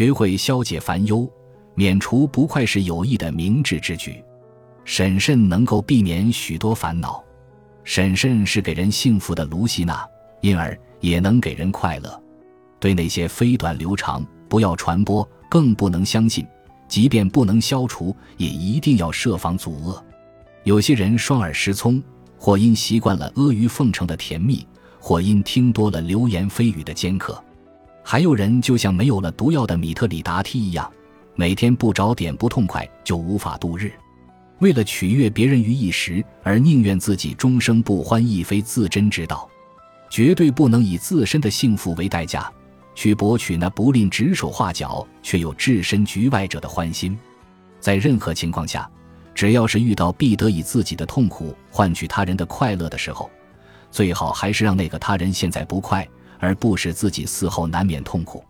学会消解烦忧，免除不快是有益的明智之举。审慎能够避免许多烦恼，审慎是给人幸福的卢西娜，因而也能给人快乐。对那些蜚短流长，不要传播，更不能相信；即便不能消除，也一定要设防阻遏。有些人双耳失聪，或因习惯了阿谀奉承的甜蜜，或因听多了流言蜚语的尖刻。还有人就像没有了毒药的米特里达梯一样，每天不找点不痛快就无法度日。为了取悦别人于一时，而宁愿自己终生不欢，亦非自珍之道。绝对不能以自身的幸福为代价，去博取那不吝指手画脚却又置身局外者的欢心。在任何情况下，只要是遇到必得以自己的痛苦换取他人的快乐的时候，最好还是让那个他人现在不快。而不使自己死后难免痛苦。